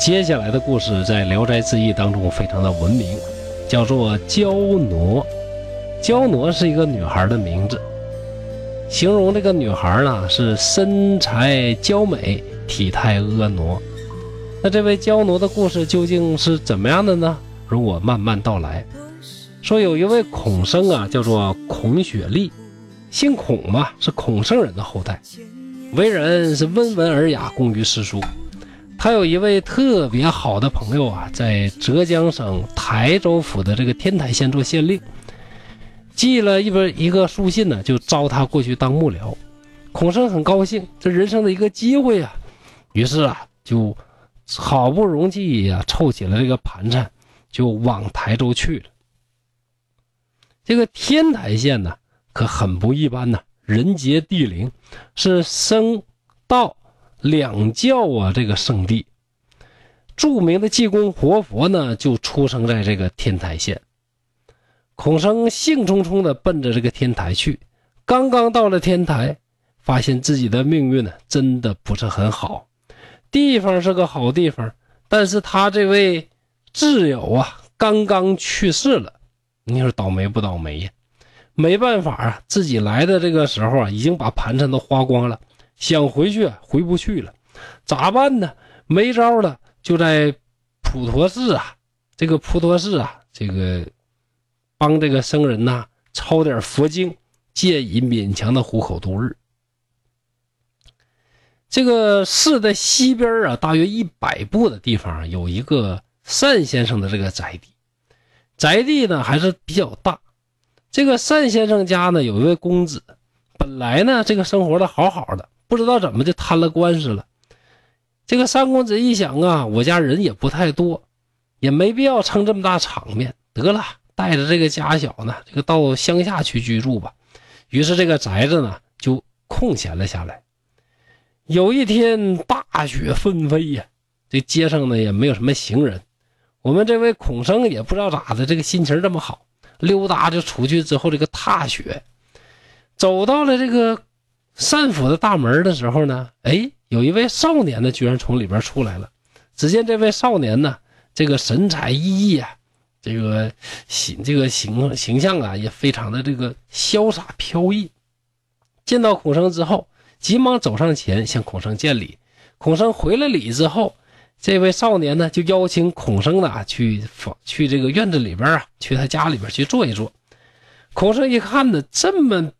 接下来的故事在《聊斋志异》当中非常的闻名，叫做娇挪。娇挪是一个女孩的名字，形容这个女孩呢是身材娇美，体态婀娜。那这位娇挪的故事究竟是怎么样的呢？容我慢慢道来。说有一位孔生啊，叫做孔雪莉，姓孔嘛，是孔圣人的后代，为人是温文尔雅，工于诗书。他有一位特别好的朋友啊，在浙江省台州府的这个天台县做县令，寄了一本一个书信呢，就招他过去当幕僚。孔生很高兴，这人生的一个机会啊，于是啊，就好不容易呀凑起了这个盘缠，就往台州去了。这个天台县呢，可很不一般呐，人杰地灵，是僧道。两教啊，这个圣地，著名的济公活佛呢，就出生在这个天台县。孔生兴冲冲地奔着这个天台去，刚刚到了天台，发现自己的命运呢，真的不是很好。地方是个好地方，但是他这位挚友啊，刚刚去世了。你说倒霉不倒霉呀？没办法啊，自己来的这个时候啊，已经把盘缠都花光了。想回去回不去了，咋办呢？没招了，就在普陀寺啊，这个普陀寺啊，这个帮这个僧人呐抄点佛经，借以勉强的糊口度日。这个寺的西边啊，大约一百步的地方有一个单先生的这个宅地，宅地呢还是比较大。这个单先生家呢有一位公子，本来呢这个生活的好好的。不知道怎么就摊了官司了。这个三公子一想啊，我家人也不太多，也没必要撑这么大场面，得了，带着这个家小呢，这个到乡下去居住吧。于是这个宅子呢就空闲了下来。有一天大雪纷飞呀，这街上呢也没有什么行人。我们这位孔生也不知道咋的，这个心情这么好，溜达就出去之后，这个踏雪，走到了这个。单府的大门的时候呢，哎，有一位少年呢，居然从里边出来了。只见这位少年呢，这个神采奕奕啊，这个形这个形形象啊，也非常的这个潇洒飘逸。见到孔生之后，急忙走上前向孔生见礼。孔生回了礼之后，这位少年呢，就邀请孔生呢去去这个院子里边啊，去他家里边去坐一坐。孔生一看呢，这么。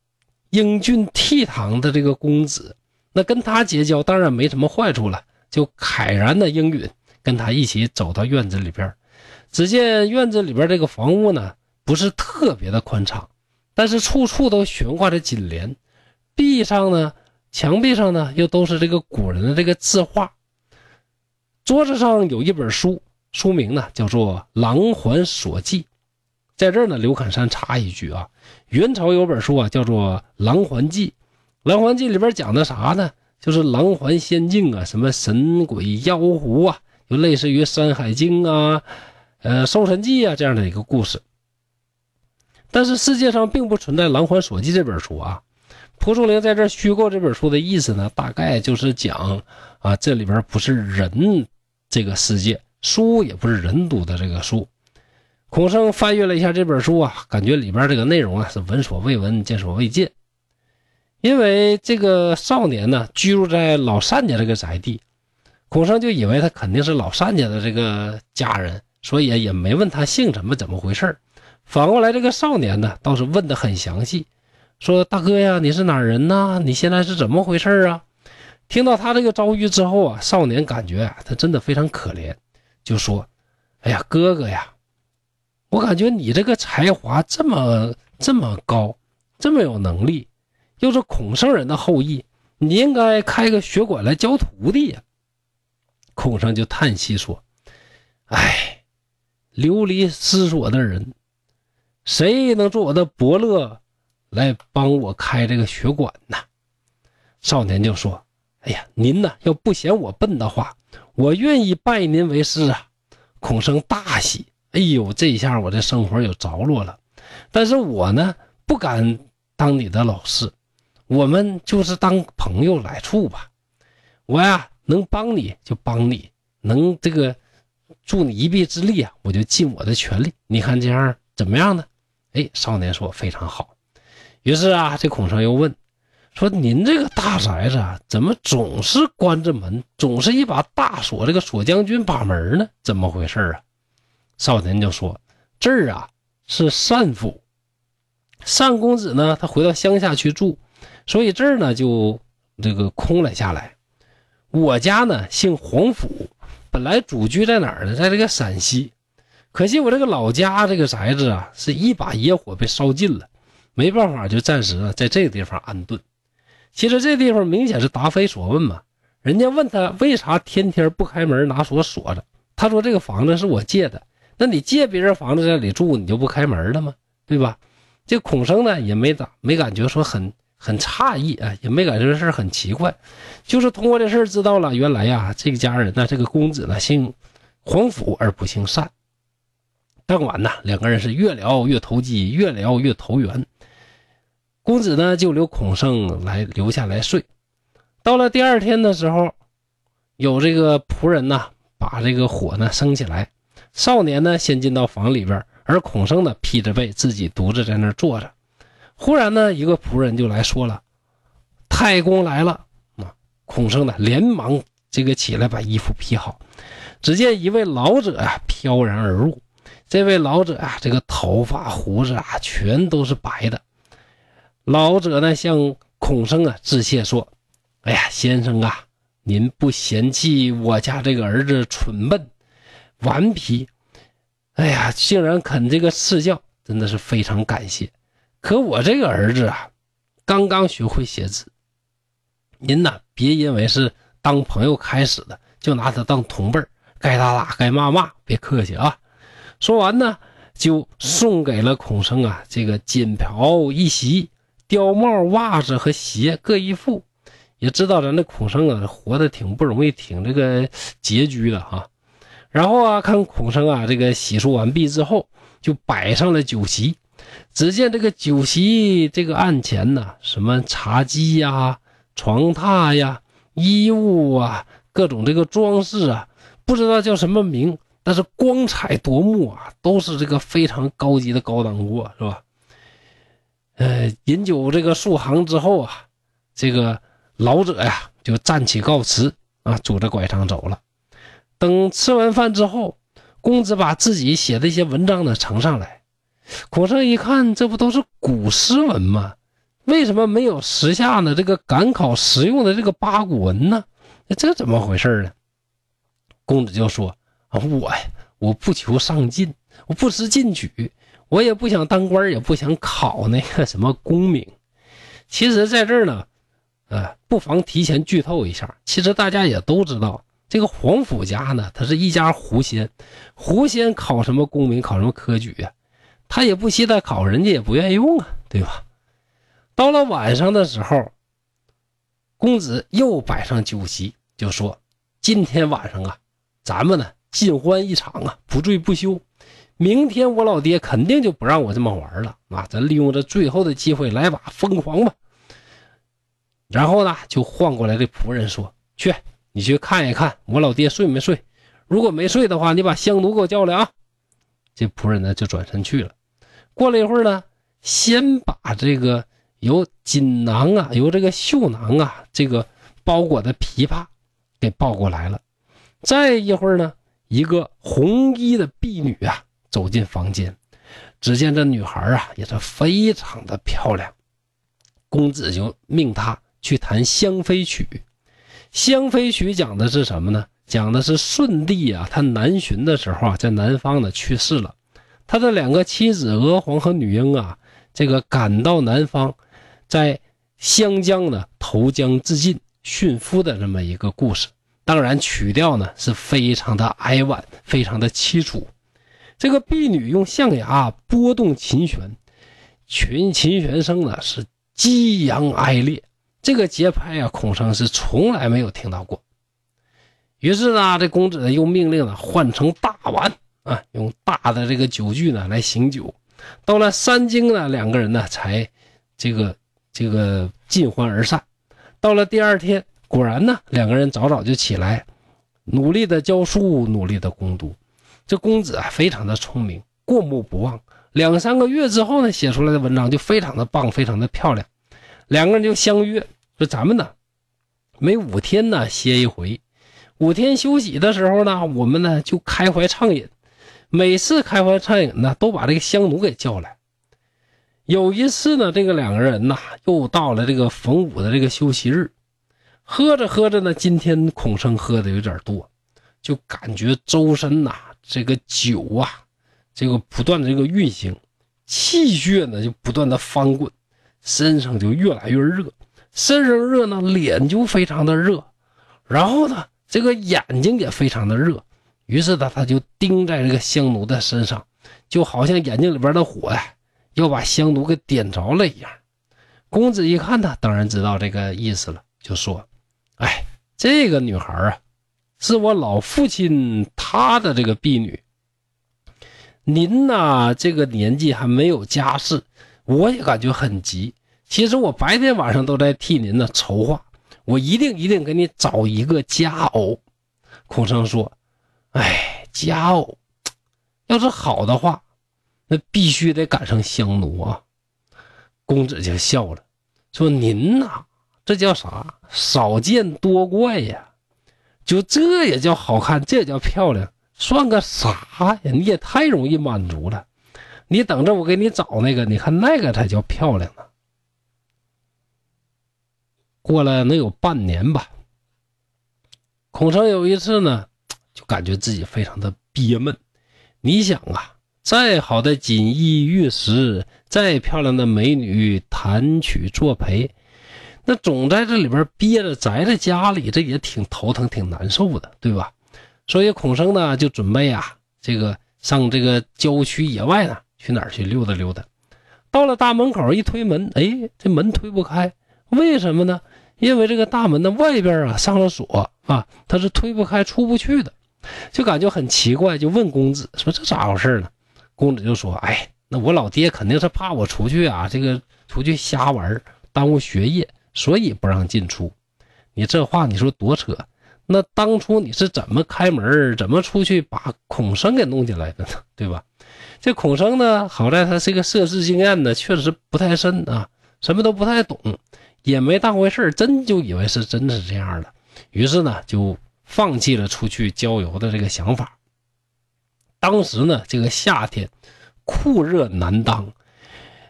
英俊倜傥的这个公子，那跟他结交当然没什么坏处了，就慨然的应允，跟他一起走到院子里边。只见院子里边这个房屋呢，不是特别的宽敞，但是处处都悬挂着锦帘，壁上呢，墙壁上呢，又都是这个古人的这个字画。桌子上有一本书，书名呢叫做《琅环所记》。在这儿呢，刘侃山插一句啊，元朝有本书啊，叫做《琅环记》，《琅环记》里边讲的啥呢？就是琅环仙境啊，什么神鬼妖狐啊，就类似于《山海经》啊，呃，《搜神记》啊这样的一个故事。但是世界上并不存在《狼环所记》这本书啊。蒲松龄在这虚构这本书的意思呢，大概就是讲啊，这里边不是人这个世界，书也不是人读的这个书。孔生翻阅了一下这本书啊，感觉里边这个内容啊是闻所未闻、见所未见。因为这个少年呢居住在老单家这个宅地，孔生就以为他肯定是老单家的这个家人，所以也没问他姓什么、怎么回事反过来，这个少年呢倒是问的很详细，说：“大哥呀，你是哪人呢？你现在是怎么回事啊？”听到他这个遭遇之后啊，少年感觉啊，他真的非常可怜，就说：“哎呀，哥哥呀。”我感觉你这个才华这么这么高，这么有能力，又是孔圣人的后裔，你应该开个学馆来教徒弟呀。孔生就叹息说：“哎，流离失所的人，谁能做我的伯乐，来帮我开这个学馆呢？”少年就说：“哎呀，您呢要不嫌我笨的话，我愿意拜您为师啊。”孔生大喜。哎呦，这一下我这生活有着落了，但是我呢不敢当你的老师，我们就是当朋友来处吧。我呀能帮你就帮你，能这个助你一臂之力啊，我就尽我的全力。你看这样怎么样呢？哎，少年说非常好。于是啊，这孔生又问说：“您这个大宅子啊，怎么总是关着门，总是一把大锁？这个锁将军把门呢？怎么回事啊？”少年就说：“这儿啊是单府，单公子呢，他回到乡下去住，所以这儿呢就这个空了下来。我家呢姓黄府，本来主居在哪儿呢？在这个陕西。”可惜我这个老家这个宅子啊，是一把野火被烧尽了，没办法，就暂时啊在这个地方安顿。其实这地方明显是答非所问嘛。人家问他为啥天天不开门拿锁锁着，他说这个房子是我借的。那你借别人房子在里住，你就不开门了吗？对吧？这孔生呢也没咋没感觉说很很诧异啊，也没感觉这事很奇怪，就是通过这事知道了，原来呀这个家人呢这个公子呢姓黄甫而不姓单。当晚呢，两个人是越聊越投机，越聊越投缘。公子呢就留孔生来留下来睡。到了第二天的时候，有这个仆人呢把这个火呢升起来。少年呢先进到房里边，而孔生呢披着被自己独自在那坐着。忽然呢，一个仆人就来说了：“太公来了。”啊，孔生呢连忙这个起来把衣服披好。只见一位老者啊飘然而入。这位老者啊，这个头发胡子啊，全都是白的。老者呢，向孔生啊致谢说：“哎呀，先生啊，您不嫌弃我家这个儿子蠢笨、顽皮，哎呀，竟然肯这个赐教，真的是非常感谢。可我这个儿子啊，刚刚学会写字，您呢，别因为是当朋友开始的，就拿他当同辈该打打，该骂骂，别客气啊。”说完呢，就送给了孔生啊，这个锦袍一袭、貂帽、袜子和鞋各一副。也知道咱这孔生啊，活得挺不容易，挺这个拮据的哈。然后啊，看孔生啊，这个洗漱完毕之后，就摆上了酒席。只见这个酒席这个案前呢，什么茶几呀、床榻呀、衣物啊，各种这个装饰啊，不知道叫什么名。但是光彩夺目啊，都是这个非常高级的高档货，是吧？呃，饮酒这个数行之后啊，这个老者呀就站起告辞啊，拄着拐杖走了。等吃完饭之后，公子把自己写的一些文章呢呈上来。孔圣一看，这不都是古诗文吗？为什么没有时下呢？这个赶考实用的这个八股文呢？这怎么回事呢？公子就说。我呀，我不求上进，我不思进取，我也不想当官，也不想考那个什么功名。其实，在这儿呢，呃，不妨提前剧透一下。其实大家也都知道，这个皇甫家呢，他是一家狐仙，狐仙考什么功名，考什么科举呀？他也不稀得考，人家也不愿意用啊，对吧？到了晚上的时候，公子又摆上酒席，就说：“今天晚上啊，咱们呢。”尽欢一场啊，不醉不休。明天我老爹肯定就不让我这么玩了啊！咱利用这最后的机会来把疯狂吧。然后呢，就换过来的仆人说：“去，你去看一看我老爹睡没睡。如果没睡的话，你把香奴给我叫来啊。”这仆人呢就转身去了。过了一会儿呢，先把这个由锦囊啊，由这个绣囊啊，这个包裹的琵琶给抱过来了。再一会儿呢。一个红衣的婢女啊，走进房间，只见这女孩啊也是非常的漂亮。公子就命她去弹《香妃曲》。《香妃曲》讲的是什么呢？讲的是舜帝啊，他南巡的时候啊，在南方呢去世了，他的两个妻子娥皇和女英啊，这个赶到南方，在湘江呢投江自尽殉夫的这么一个故事。当然，曲调呢是非常的哀婉，非常的凄楚。这个婢女用象牙拨动琴弦，群琴弦声呢是激扬哀烈。这个节拍啊，孔生是从来没有听到过。于是呢，这公子呢又命令呢换成大碗啊，用大的这个酒具呢来醒酒。到了三更呢，两个人呢才这个这个尽欢而散。到了第二天。果然呢，两个人早早就起来，努力的教书，努力的攻读。这公子啊，非常的聪明，过目不忘。两三个月之后呢，写出来的文章就非常的棒，非常的漂亮。两个人就相约说：“咱们呢，每五天呢歇一回，五天休息的时候呢，我们呢就开怀畅饮。每次开怀畅饮呢，都把这个香奴给叫来。有一次呢，这个两个人呐，又到了这个逢五的这个休息日，喝着喝着呢，今天孔生喝的有点多，就感觉周身呐。”这个酒啊，这个不断的这个运行，气血呢就不断的翻滚，身上就越来越热，身上热呢，脸就非常的热，然后呢，这个眼睛也非常的热，于是呢，他就盯在这个香炉的身上，就好像眼睛里边的火呀，要把香炉给点着了一样。公子一看呢，当然知道这个意思了，就说：“哎，这个女孩啊。”是我老父亲他的这个婢女。您呐，这个年纪还没有家室，我也感觉很急。其实我白天晚上都在替您呢筹划，我一定一定给你找一个佳偶。孔生说：“哎，佳偶，要是好的话，那必须得赶上香奴啊。”公子就笑了，说：“您呐，这叫啥？少见多怪呀。”就这也叫好看，这也叫漂亮，算个啥呀？你也太容易满足了。你等着我给你找那个，你看那个才叫漂亮呢。过了能有半年吧，孔成有一次呢，就感觉自己非常的憋闷。你想啊，再好的锦衣玉食，再漂亮的美女弹曲作陪。那总在这里边憋着，宅在家里，这也挺头疼、挺难受的，对吧？所以孔生呢，就准备啊，这个上这个郊区野外呢，去哪儿去溜达溜达。到了大门口，一推门，哎，这门推不开，为什么呢？因为这个大门的外边啊上了锁啊，他是推不开、出不去的，就感觉很奇怪，就问公子说：“这咋回事呢？”公子就说：“哎，那我老爹肯定是怕我出去啊，这个出去瞎玩，耽误学业。”所以不让进出，你这话你说多扯？那当初你是怎么开门，怎么出去把孔生给弄进来的呢？对吧？这孔生呢，好在他这个涉世经验呢，确实不太深啊，什么都不太懂，也没当回事真就以为是真的是这样的，于是呢，就放弃了出去郊游的这个想法。当时呢，这个夏天酷热难当。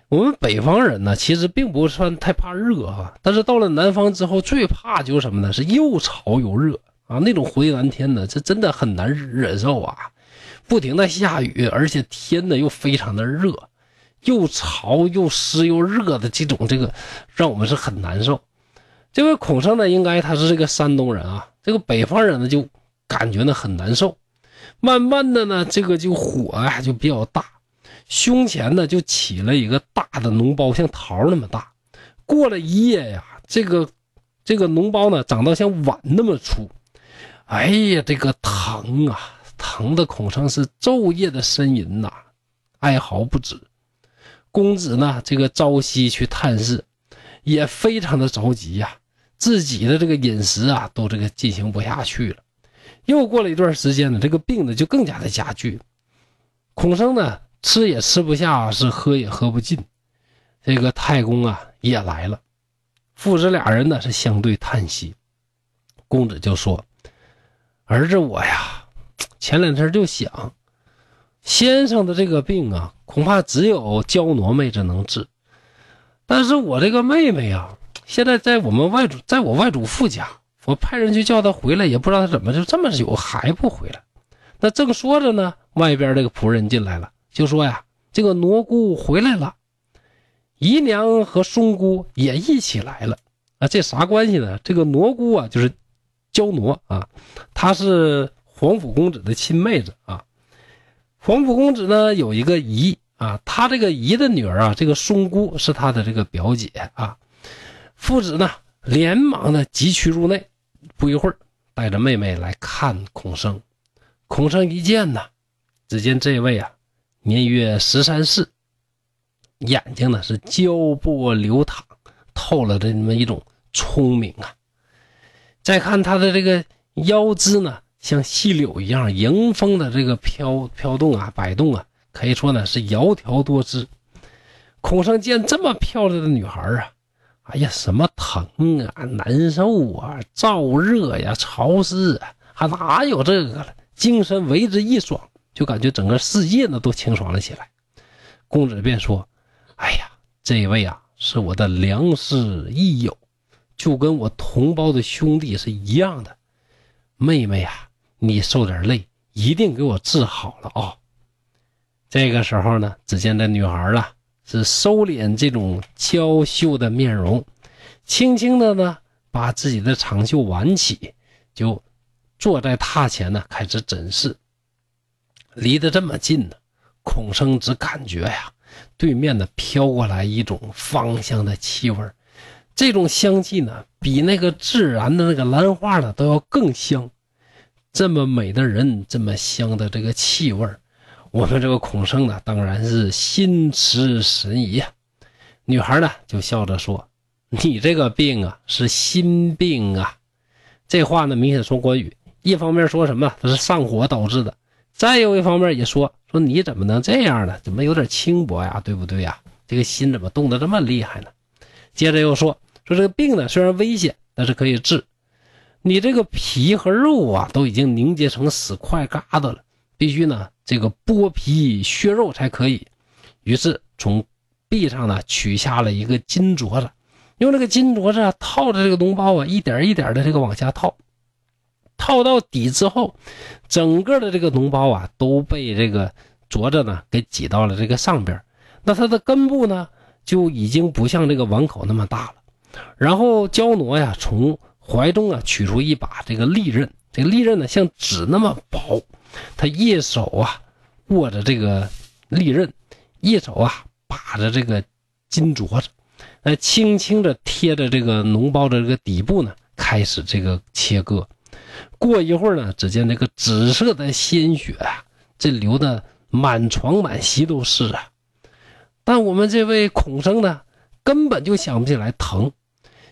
我们北方人呢，其实并不算太怕热啊，但是到了南方之后，最怕就是什么呢？是又潮又热啊，那种回南天呢，这真的很难忍受啊！不停的下雨，而且天呢又非常的热，又潮又湿又热的这种，这个让我们是很难受。这位孔生呢，应该他是这个山东人啊，这个北方人呢就感觉呢很难受，慢慢的呢，这个就火啊就比较大。胸前呢就起了一个大的脓包，像桃那么大。过了一夜呀，这个这个脓包呢长到像碗那么粗。哎呀，这个疼啊，疼的孔生是昼夜的呻吟呐，哀嚎不止。公子呢，这个朝夕去探视，也非常的着急呀，自己的这个饮食啊都这个进行不下去了。又过了一段时间呢，这个病呢就更加的加剧。孔生呢。吃也吃不下，是喝也喝不尽。这个太公啊也来了，父子俩人呢是相对叹息。公子就说：“儿子我呀，前两天就想，先生的这个病啊，恐怕只有娇挪妹子能治。但是我这个妹妹啊，现在在我们外祖，在我外祖父家，我派人去叫她回来，也不知道她怎么就这么久还不回来。那正说着呢，外边这个仆人进来了。”就说呀，这个挪姑回来了，姨娘和松姑也一起来了啊，这啥关系呢？这个挪姑啊，就是娇挪啊，她是皇甫公子的亲妹子啊。皇甫公子呢有一个姨啊，他这个姨的女儿啊，这个松姑是他的这个表姐啊。父子呢连忙的急趋入内，不一会儿带着妹妹来看孔生。孔生一见呢，只见这位啊。年约十三四，眼睛呢是焦波流淌，透了这么一种聪明啊。再看他的这个腰肢呢，像细柳一样迎风的这个飘飘动啊，摆动啊，可以说呢是窈窕多姿。孔生见这么漂亮的女孩啊，哎呀，什么疼啊、难受啊、燥热呀、潮湿啊，还哪有这个了？精神为之一爽，就感觉整个世界呢都清爽了起来。公子便说：“哎呀，这位啊是我的良师益友，就跟我同胞的兄弟是一样的。妹妹啊，你受点累，一定给我治好了啊。”这个时候呢，只见这女孩啊。是收敛这种娇羞的面容，轻轻的呢，把自己的长袖挽起，就坐在榻前呢，开始诊视。离得这么近呢，孔生只感觉呀，对面呢飘过来一种芳香的气味这种香气呢，比那个自然的那个兰花呢都要更香。这么美的人，这么香的这个气味我们这个孔圣呢，当然是心驰神怡呀。女孩呢就笑着说：“你这个病啊是心病啊。”这话呢明显说关羽，一方面说什么他是上火导致的，再有一方面也说说你怎么能这样呢？怎么有点轻薄呀？对不对呀？这个心怎么动得这么厉害呢？接着又说说这个病呢虽然危险，但是可以治。你这个皮和肉啊都已经凝结成死块疙瘩了，必须呢。这个剥皮削肉才可以，于是从臂上呢取下了一个金镯子，用这个金镯子套着这个脓包啊，一点一点的这个往下套，套到底之后，整个的这个脓包啊都被这个镯子呢给挤到了这个上边，那它的根部呢就已经不像这个碗口那么大了。然后焦挪呀从怀中啊取出一把这个利刃，这个利刃呢像纸那么薄。他一手啊握着这个利刃，一手啊把着这个金镯子，那轻轻的贴着这个脓包的这个底部呢，开始这个切割。过一会儿呢，只见这个紫色的鲜血啊，这流的满床满席都是啊。但我们这位孔生呢，根本就想不起来疼，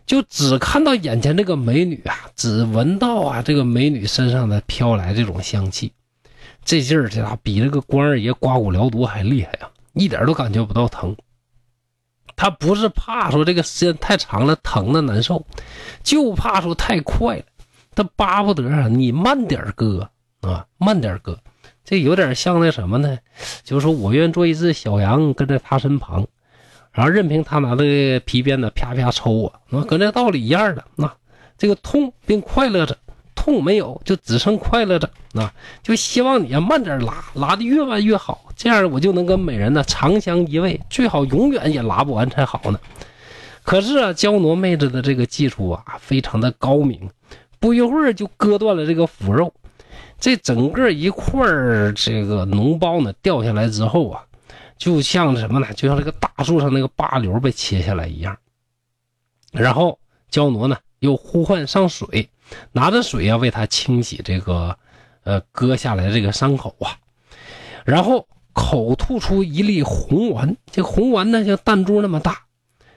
就只看到眼前这个美女啊，只闻到啊这个美女身上的飘来这种香气。这劲儿，这咋比那个关二爷刮骨疗毒还厉害啊？一点都感觉不到疼。他不是怕说这个时间太长了疼的难受，就怕说太快了。他巴不得啊，你慢点割啊，慢点割。这有点像那什么呢？就是说我愿做一只小羊，跟在他身旁，然后任凭他拿这个皮鞭子啪啪抽我，那跟这道理一样的。那这个痛并快乐着。痛没有，就只剩快乐着那！就希望你啊慢点拉，拉的越慢越好，这样我就能跟美人呢长相依偎，最好永远也拉不完才好呢。可是啊，娇挪妹子的这个技术啊非常的高明，不一会儿就割断了这个腐肉，这整个一块这个脓包呢掉下来之后啊，就像什么呢？就像这个大树上那个疤瘤被切下来一样。然后焦挪呢又呼唤上水。拿着水啊，为他清洗这个，呃，割下来这个伤口啊，然后口吐出一粒红丸，这红丸呢像弹珠那么大。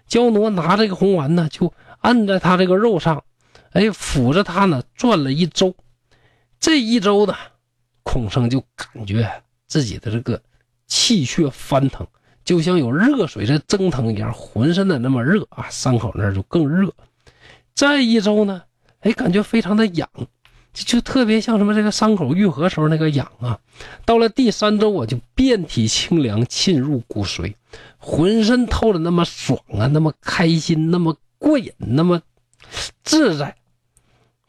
焦挪拿这个红丸呢，就按在他这个肉上，哎，抚着他呢转了一周。这一周呢，孔生就感觉自己的这个气血翻腾，就像有热水在蒸腾一样，浑身的那么热啊，伤口那就更热。再一周呢。哎，感觉非常的痒，就就特别像什么这个伤口愈合时候那个痒啊。到了第三周，我就遍体清凉，沁入骨髓，浑身透的那么爽啊，那么开心，那么过瘾，那么自在。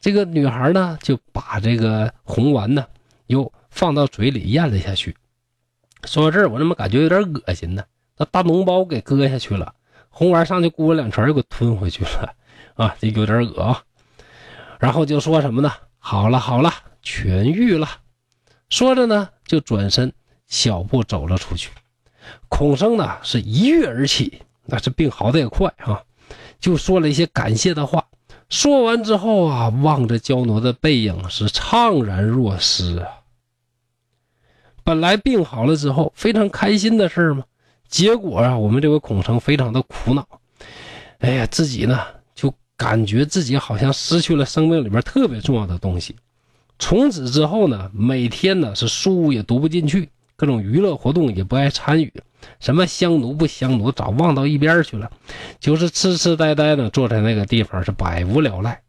这个女孩呢，就把这个红丸呢，又放到嘴里咽了下去。说到这儿，我怎么感觉有点恶心呢？那大脓包给割下去了，红丸上去咕两拳又给吞回去了啊，这有点恶啊。然后就说什么呢？好了好了，痊愈了。说着呢，就转身小步走了出去。孔生呢是一跃而起，那这病好的也快啊，就说了一些感谢的话。说完之后啊，望着焦挪的背影是怅然若失啊。本来病好了之后非常开心的事儿嘛，结果啊，我们这位孔生非常的苦恼。哎呀，自己呢就。感觉自己好像失去了生命里面特别重要的东西，从此之后呢，每天呢是书也读不进去，各种娱乐活动也不爱参与，什么香奴不香奴早忘到一边去了，就是痴痴呆呆的坐在那个地方是百无聊赖。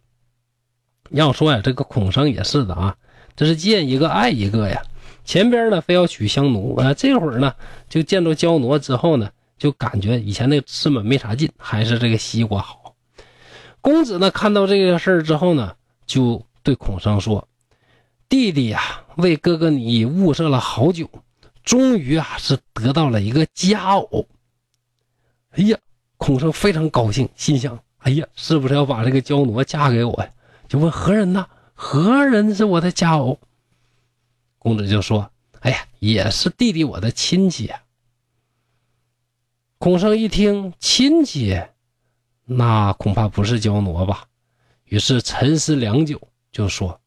要说呀，这个孔生也是的啊，这是见一个爱一个呀。前边呢非要娶香奴啊，这会儿呢就见到焦奴之后呢，就感觉以前那个吃本没啥劲，还是这个西瓜好。公子呢看到这个事儿之后呢，就对孔生说：“弟弟呀，为哥哥你物色了好久，终于啊是得到了一个佳偶。”哎呀，孔生非常高兴，心想：“哎呀，是不是要把这个焦奴嫁给我呀？”就问何人呢？何人是我的佳偶？公子就说：“哎呀，也是弟弟我的亲戚啊。”孔生一听亲戚，那恐怕不是焦奴吧？于是沉思良久，就说：“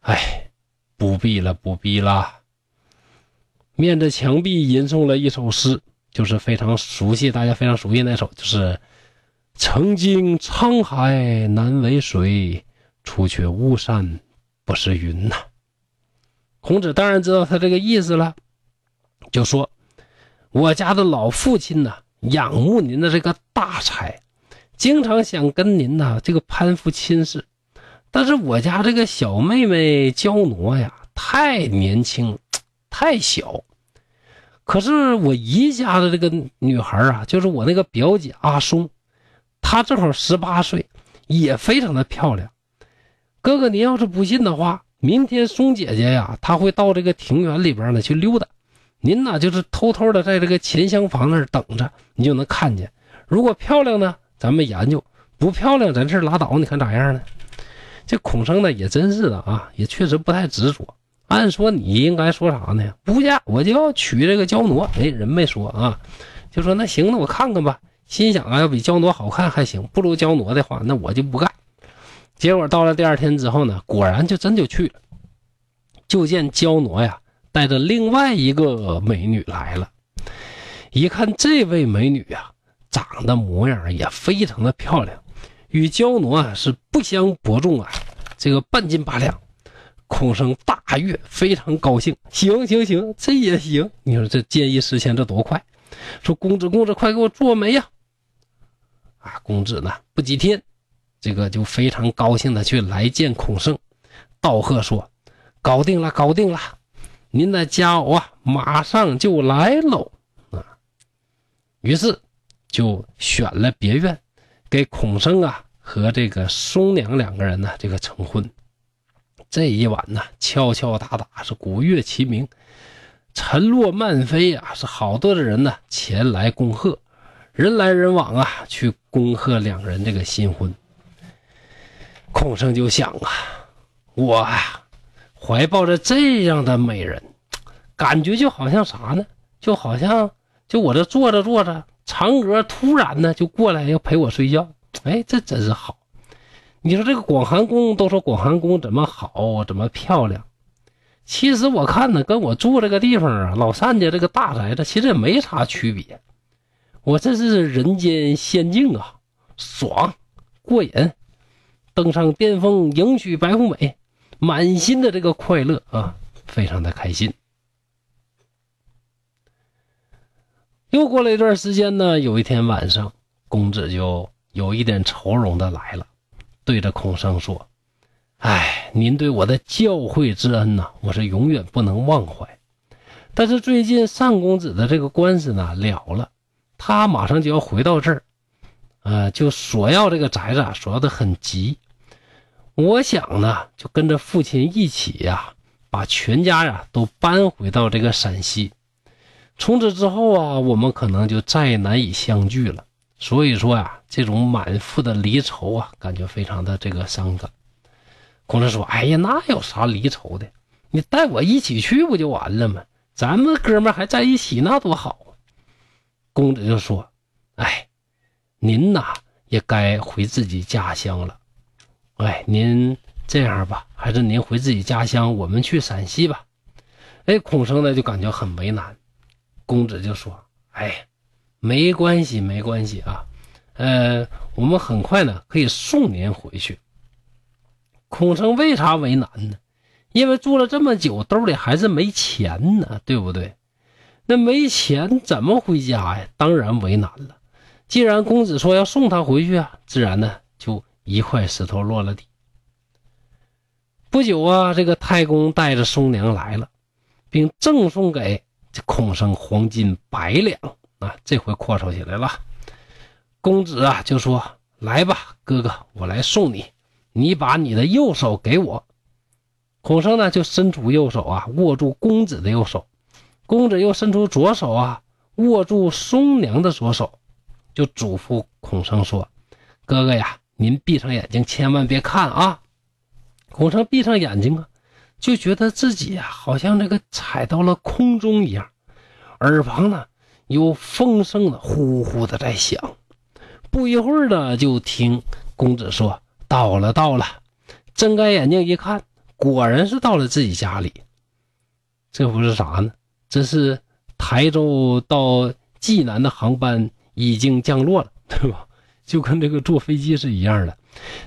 哎，不必了，不必了。”面着墙壁吟诵了一首诗，就是非常熟悉，大家非常熟悉那首，就是“曾经沧海难为水，除却巫山不是云”呐。孔子当然知道他这个意思了，就说：“我家的老父亲呢，仰慕您的这个大才，经常想跟您呢这个攀附亲事，但是我家这个小妹妹娇挪呀，太年轻，太小。可是我姨家的这个女孩啊，就是我那个表姐阿松，她正好十八岁，也非常的漂亮。哥哥，您要是不信的话。”明天松姐姐呀，她会到这个庭园里边呢去溜达，您呢就是偷偷的在这个前厢房那儿等着，你就能看见。如果漂亮呢，咱们研究；不漂亮，咱这拉倒。你看咋样呢？这孔生呢也真是的啊，也确实不太执着。按说你应该说啥呢？不嫁，我就要娶这个焦挪。哎，人没说啊，就说那行，那我看看吧。心想啊，要比焦挪好看还行，不如焦挪的话，那我就不干。结果到了第二天之后呢，果然就真就去了。就见焦挪呀带着另外一个美女来了。一看这位美女呀，长得模样也非常的漂亮，与焦挪啊是不相伯仲啊，这个半斤八两。孔生大悦，非常高兴。行行行，这也行。你说这见异思迁这多快？说公子公子快给我做媒呀！啊，公子呢不几天。这个就非常高兴的去来见孔圣，道贺说：“搞定了，搞定了，您的佳偶啊，马上就来喽！”啊，于是就选了别院，给孔圣啊和这个松娘两个人呢这个成婚。这一晚呢，敲敲打打是鼓乐齐鸣，尘落漫飞啊，是好多的人呢前来恭贺，人来人往啊，去恭贺两人这个新婚。孔生就想啊，我啊，怀抱着这样的美人，感觉就好像啥呢？就好像就我这坐着坐着，嫦娥突然呢就过来要陪我睡觉。哎，这真是好。你说这个广寒宫都说广寒宫怎么好，怎么漂亮？其实我看呢，跟我住这个地方啊，老单家这个大宅子其实也没啥区别。我这是人间仙境啊，爽，过瘾。登上巅峰，迎娶白富美，满心的这个快乐啊，非常的开心。又过了一段时间呢，有一天晚上，公子就有一点愁容的来了，对着孔生说：“哎，您对我的教诲之恩呐，我是永远不能忘怀。但是最近单公子的这个官司呢了了，他马上就要回到这儿，呃，就索要这个宅子，索要的很急。”我想呢，就跟着父亲一起呀，把全家呀都搬回到这个陕西。从此之后啊，我们可能就再难以相聚了。所以说呀，这种满腹的离愁啊，感觉非常的这个伤感。孔子说：“哎呀，那有啥离愁的？你带我一起去不就完了吗？咱们哥们还在一起，那多好啊！”公子就说：“哎，您呐，也该回自己家乡了。”哎，您这样吧，还是您回自己家乡，我们去陕西吧。哎，孔生呢就感觉很为难。公子就说：“哎，没关系，没关系啊，呃，我们很快呢可以送您回去。”孔生为啥为难呢？因为住了这么久，兜里还是没钱呢，对不对？那没钱怎么回家呀？当然为难了。既然公子说要送他回去啊，自然呢就一块石头落了地。不久啊，这个太公带着松娘来了，并赠送给这孔生黄金百两啊，这回阔绰起来了。公子啊就说：“来吧，哥哥，我来送你，你把你的右手给我。”孔生呢就伸出右手啊，握住公子的右手。公子又伸出左手啊，握住松娘的左手，就嘱咐孔生说：“哥哥呀，您闭上眼睛，千万别看啊。”孔生闭上眼睛啊，就觉得自己呀，好像这个踩到了空中一样，耳旁呢有风声的呼呼的在响。不一会儿呢，就听公子说：“到了，到了。”睁开眼睛一看，果然是到了自己家里。这不是啥呢？这是台州到济南的航班已经降落了，对吧？就跟这个坐飞机是一样的。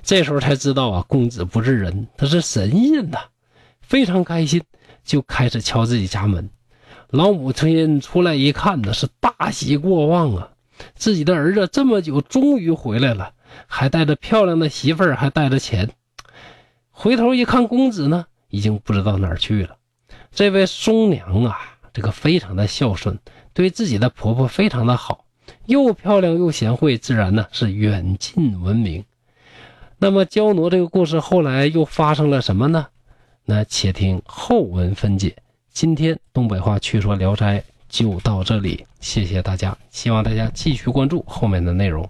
这时候才知道啊，公子不是人，他是神仙呐，非常开心，就开始敲自己家门。老母亲出来一看呢，是大喜过望啊，自己的儿子这么久终于回来了，还带着漂亮的媳妇儿，还带着钱。回头一看，公子呢，已经不知道哪去了。这位松娘啊，这个非常的孝顺，对自己的婆婆非常的好，又漂亮又贤惠，自然呢是远近闻名。那么焦奴这个故事后来又发生了什么呢？那且听后文分解。今天东北话趣说聊斋就到这里，谢谢大家，希望大家继续关注后面的内容。